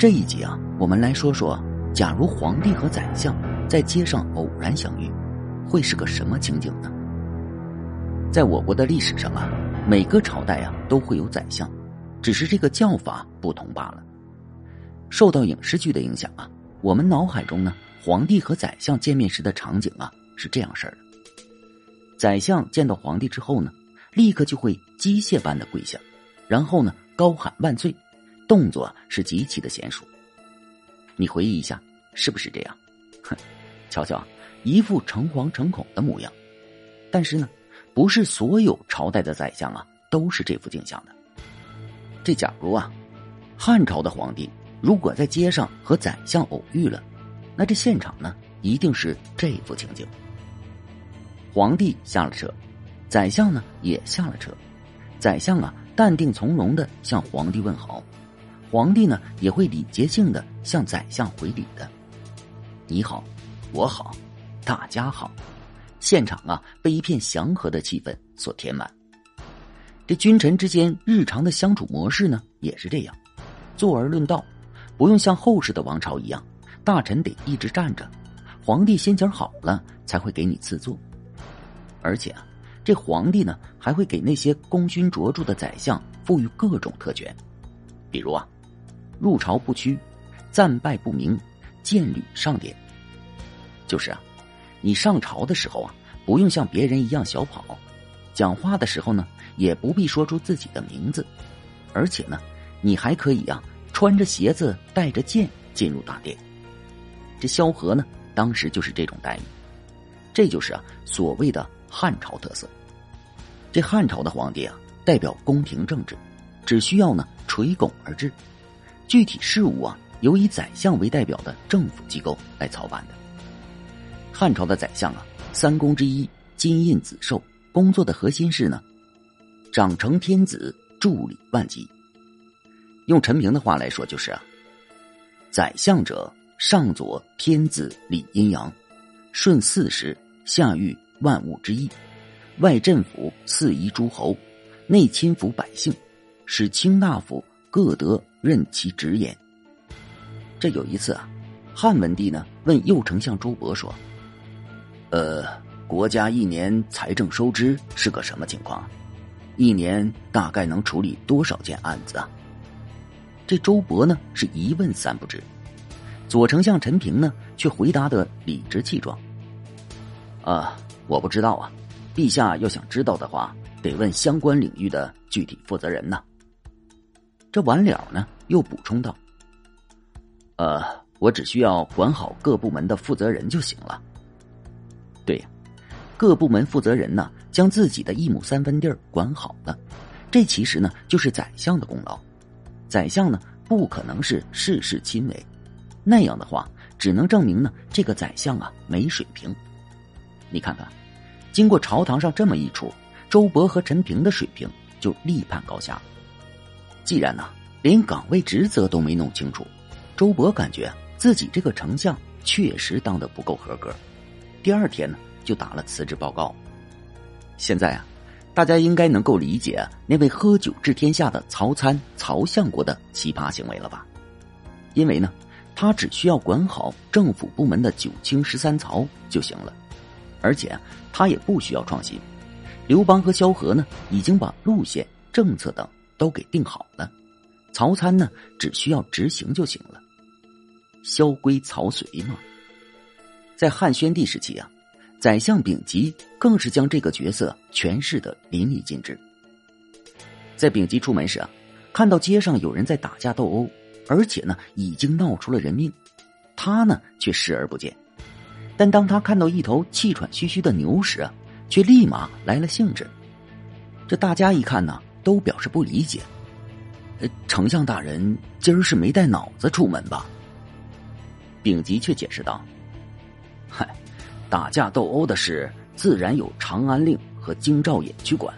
这一集啊，我们来说说，假如皇帝和宰相在街上偶然相遇，会是个什么情景呢？在我国的历史上啊，每个朝代啊都会有宰相，只是这个叫法不同罢了。受到影视剧的影响啊，我们脑海中呢，皇帝和宰相见面时的场景啊是这样式的：宰相见到皇帝之后呢，立刻就会机械般的跪下，然后呢高喊万岁。动作是极其的娴熟。你回忆一下，是不是这样？哼，瞧瞧，一副诚惶诚恐的模样。但是呢，不是所有朝代的宰相啊都是这副景象的。这假如啊，汉朝的皇帝如果在街上和宰相偶遇了，那这现场呢一定是这副情景。皇帝下了车，宰相呢也下了车，宰相啊淡定从容的向皇帝问好。皇帝呢也会礼节性的向宰相回礼的，你好，我好，大家好，现场啊被一片祥和的气氛所填满。这君臣之间日常的相处模式呢也是这样，坐而论道，不用像后世的王朝一样，大臣得一直站着，皇帝心情好了才会给你赐座，而且啊，这皇帝呢还会给那些功勋卓著的宰相赋予各种特权，比如啊。入朝不趋，战败不明，剑履上殿。就是啊，你上朝的时候啊，不用像别人一样小跑，讲话的时候呢，也不必说出自己的名字，而且呢，你还可以啊，穿着鞋子带着剑进入大殿。这萧何呢，当时就是这种待遇，这就是啊，所谓的汉朝特色。这汉朝的皇帝啊，代表宫廷政治，只需要呢垂拱而治。具体事务啊，由以宰相为代表的政府机构来操办的。汉朝的宰相啊，三公之一，金印子寿，工作的核心是呢，长成天子，助理万机。用陈平的话来说，就是啊，宰相者，上佐天子理阴阳，顺四时，下御万物之意，外镇抚四夷诸侯，内亲抚百姓，使卿大夫各得。任其直言。这有一次啊，汉文帝呢问右丞相周勃说：“呃，国家一年财政收支是个什么情况？一年大概能处理多少件案子啊？”这周勃呢是一问三不知，左丞相陈平呢却回答的理直气壮：“啊，我不知道啊，陛下要想知道的话，得问相关领域的具体负责人呢。”这完了呢，又补充道：“呃，我只需要管好各部门的负责人就行了。对呀，各部门负责人呢，将自己的一亩三分地儿管好了，这其实呢就是宰相的功劳。宰相呢不可能是事事亲为，那样的话只能证明呢这个宰相啊没水平。你看看，经过朝堂上这么一出，周勃和陈平的水平就立判高下了。”既然呢，连岗位职责都没弄清楚，周勃感觉自己这个丞相确实当的不够合格。第二天呢，就打了辞职报告。现在啊，大家应该能够理解那位喝酒治天下的曹参曹相国的奇葩行为了吧？因为呢，他只需要管好政府部门的九卿十三曹就行了，而且他也不需要创新。刘邦和萧何呢，已经把路线、政策等。都给定好了，曹参呢只需要执行就行了。萧规曹随嘛。在汉宣帝时期啊，宰相丙吉更是将这个角色诠释的淋漓尽致。在丙吉出门时啊，看到街上有人在打架斗殴，而且呢已经闹出了人命，他呢却视而不见。但当他看到一头气喘吁吁的牛时啊，却立马来了兴致。这大家一看呢。都表示不理解，呃，丞相大人今儿是没带脑子出门吧？丙吉却解释道：“嗨，打架斗殴的事自然有长安令和京兆尹去管，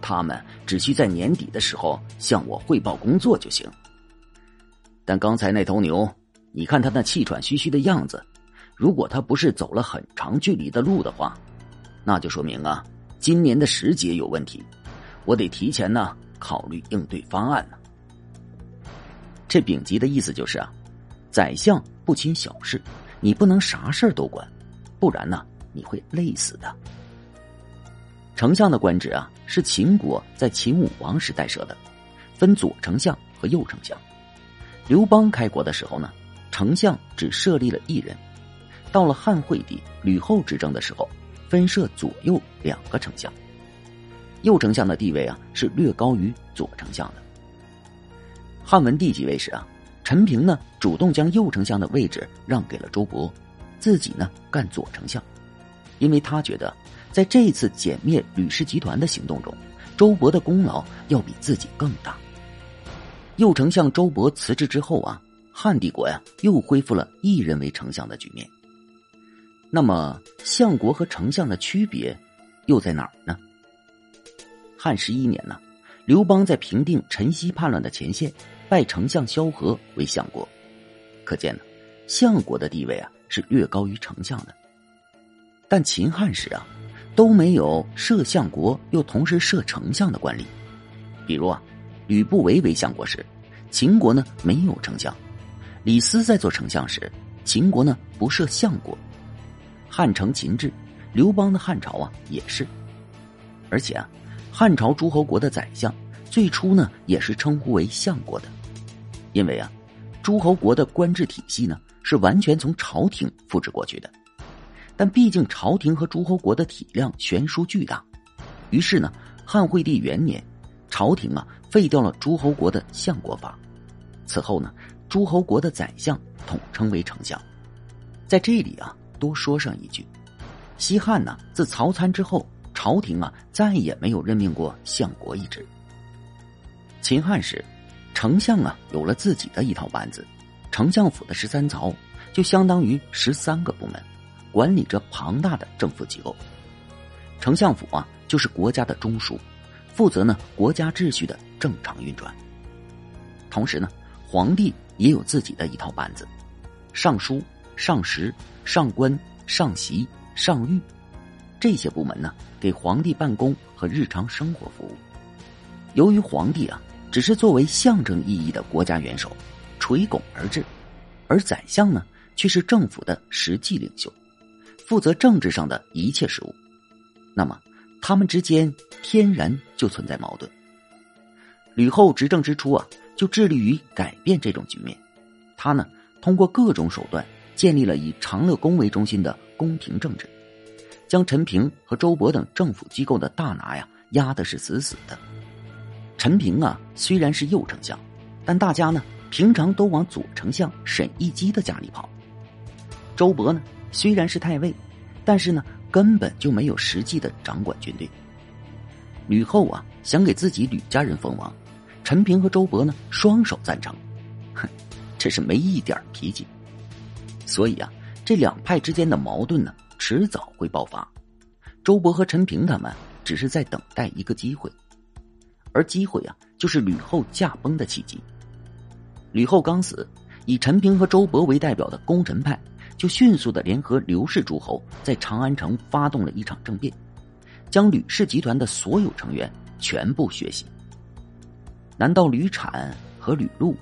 他们只需在年底的时候向我汇报工作就行。但刚才那头牛，你看他那气喘吁吁的样子，如果他不是走了很长距离的路的话，那就说明啊，今年的时节有问题。”我得提前呢考虑应对方案呢。这丙级的意思就是啊，宰相不亲小事，你不能啥事儿都管，不然呢你会累死的。丞相的官职啊，是秦国在秦武王时代设的，分左丞相和右丞相。刘邦开国的时候呢，丞相只设立了一人。到了汉惠帝吕后执政的时候，分设左右两个丞相。右丞相的地位啊，是略高于左丞相的。汉文帝即位时啊，陈平呢主动将右丞相的位置让给了周勃，自己呢干左丞相，因为他觉得。在这一次歼灭吕氏集团的行动中，周勃的功劳要比自己更大。右丞相周勃辞职之后啊，汉帝国呀又恢复了一人为丞相的局面。那么，相国和丞相的区别又在哪儿呢？汉十一年呢，刘邦在平定陈豨叛乱的前线，拜丞相萧何为相国。可见呢，相国的地位啊是略高于丞相的。但秦汉时啊。都没有设相国又同时设丞相的官吏，比如啊，吕不韦为相国时，秦国呢没有丞相；李斯在做丞相时，秦国呢不设相国。汉承秦制，刘邦的汉朝啊也是。而且啊，汉朝诸侯国的宰相最初呢也是称呼为相国的，因为啊，诸侯国的官制体系呢是完全从朝廷复制过去的。但毕竟朝廷和诸侯国的体量悬殊巨大，于是呢，汉惠帝元年，朝廷啊废掉了诸侯国的相国法，此后呢，诸侯国的宰相统称为丞相。在这里啊，多说上一句，西汉呢自曹参之后，朝廷啊再也没有任命过相国一职。秦汉时，丞相啊有了自己的一套班子，丞相府的十三曹就相当于十三个部门。管理着庞大的政府机构，丞相府啊，就是国家的中枢，负责呢国家秩序的正常运转。同时呢，皇帝也有自己的一套班子，尚书、上食、上官、上席、上御，这些部门呢，给皇帝办公和日常生活服务。由于皇帝啊，只是作为象征意义的国家元首，垂拱而治，而宰相呢，却是政府的实际领袖。负责政治上的一切事务，那么他们之间天然就存在矛盾。吕后执政之初啊，就致力于改变这种局面。他呢，通过各种手段建立了以长乐宫为中心的宫廷政治，将陈平和周勃等政府机构的大拿呀压的是死死的。陈平啊，虽然是右丞相，但大家呢平常都往左丞相沈亦基的家里跑。周勃呢？虽然是太尉，但是呢，根本就没有实际的掌管军队。吕后啊，想给自己吕家人封王，陈平和周勃呢，双手赞成。哼，这是没一点脾气。所以啊，这两派之间的矛盾呢，迟早会爆发。周勃和陈平他们只是在等待一个机会，而机会啊，就是吕后驾崩的契机。吕后刚死，以陈平和周勃为代表的功臣派。就迅速的联合刘氏诸侯，在长安城发动了一场政变，将吕氏集团的所有成员全部血洗。难道吕产和吕禄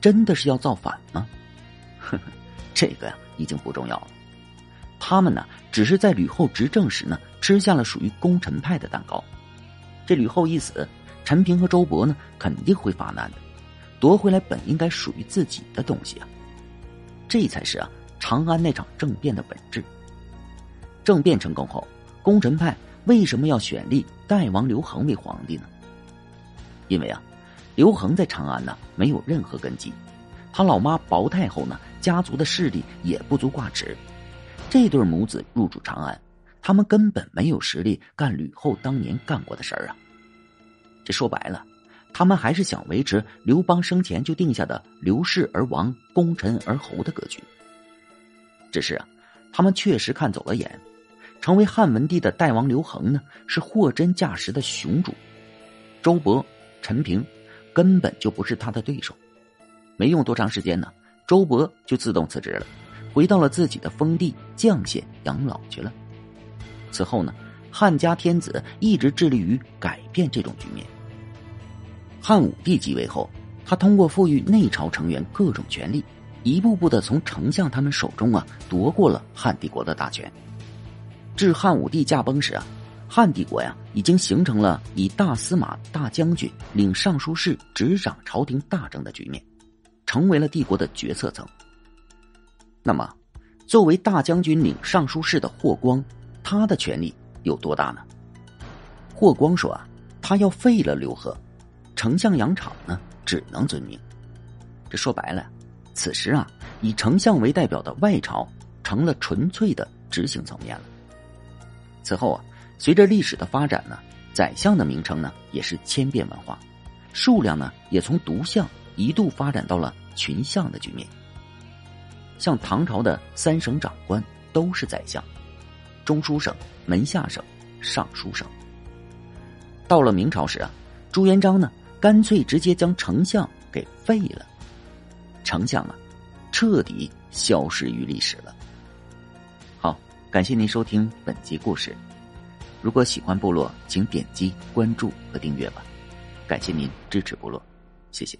真的是要造反吗？呵呵，这个呀已经不重要了。他们呢，只是在吕后执政时呢，吃下了属于功臣派的蛋糕。这吕后一死，陈平和周勃呢，肯定会发难的，夺回来本应该属于自己的东西啊。这才是啊。长安那场政变的本质。政变成功后，功臣派为什么要选立代王刘恒为皇帝呢？因为啊，刘恒在长安呢没有任何根基，他老妈薄太后呢家族的势力也不足挂齿，这对母子入主长安，他们根本没有实力干吕后当年干过的事儿啊。这说白了，他们还是想维持刘邦生前就定下的刘氏而王、功臣而侯的格局。只是啊，他们确实看走了眼，成为汉文帝的代王刘恒呢，是货真价实的雄主。周勃、陈平根本就不是他的对手。没用多长时间呢，周勃就自动辞职了，回到了自己的封地绛县养老去了。此后呢，汉家天子一直致力于改变这种局面。汉武帝继位后，他通过赋予内朝成员各种权利，一步步的从丞相他们手中啊夺过了汉帝国的大权。至汉武帝驾崩时啊，汉帝国呀已经形成了以大司马、大将军领尚书事执掌朝廷大政的局面，成为了帝国的决策层。那么，作为大将军领尚书事的霍光，他的权力有多大呢？霍光说啊，他要废了刘贺，丞相杨敞呢只能遵命。这说白了，此时啊，以丞相为代表的外朝成了纯粹的执行层面了。此后啊，随着历史的发展呢，宰相的名称呢也是千变万化，数量呢也从独相一度发展到了群相的局面。像唐朝的三省长官都是宰相，中书省、门下省、尚书省。到了明朝时啊，朱元璋呢干脆直接将丞相给废了，丞相啊彻底消失于历史了。好。感谢您收听本集故事。如果喜欢部落，请点击关注和订阅吧。感谢您支持部落，谢谢。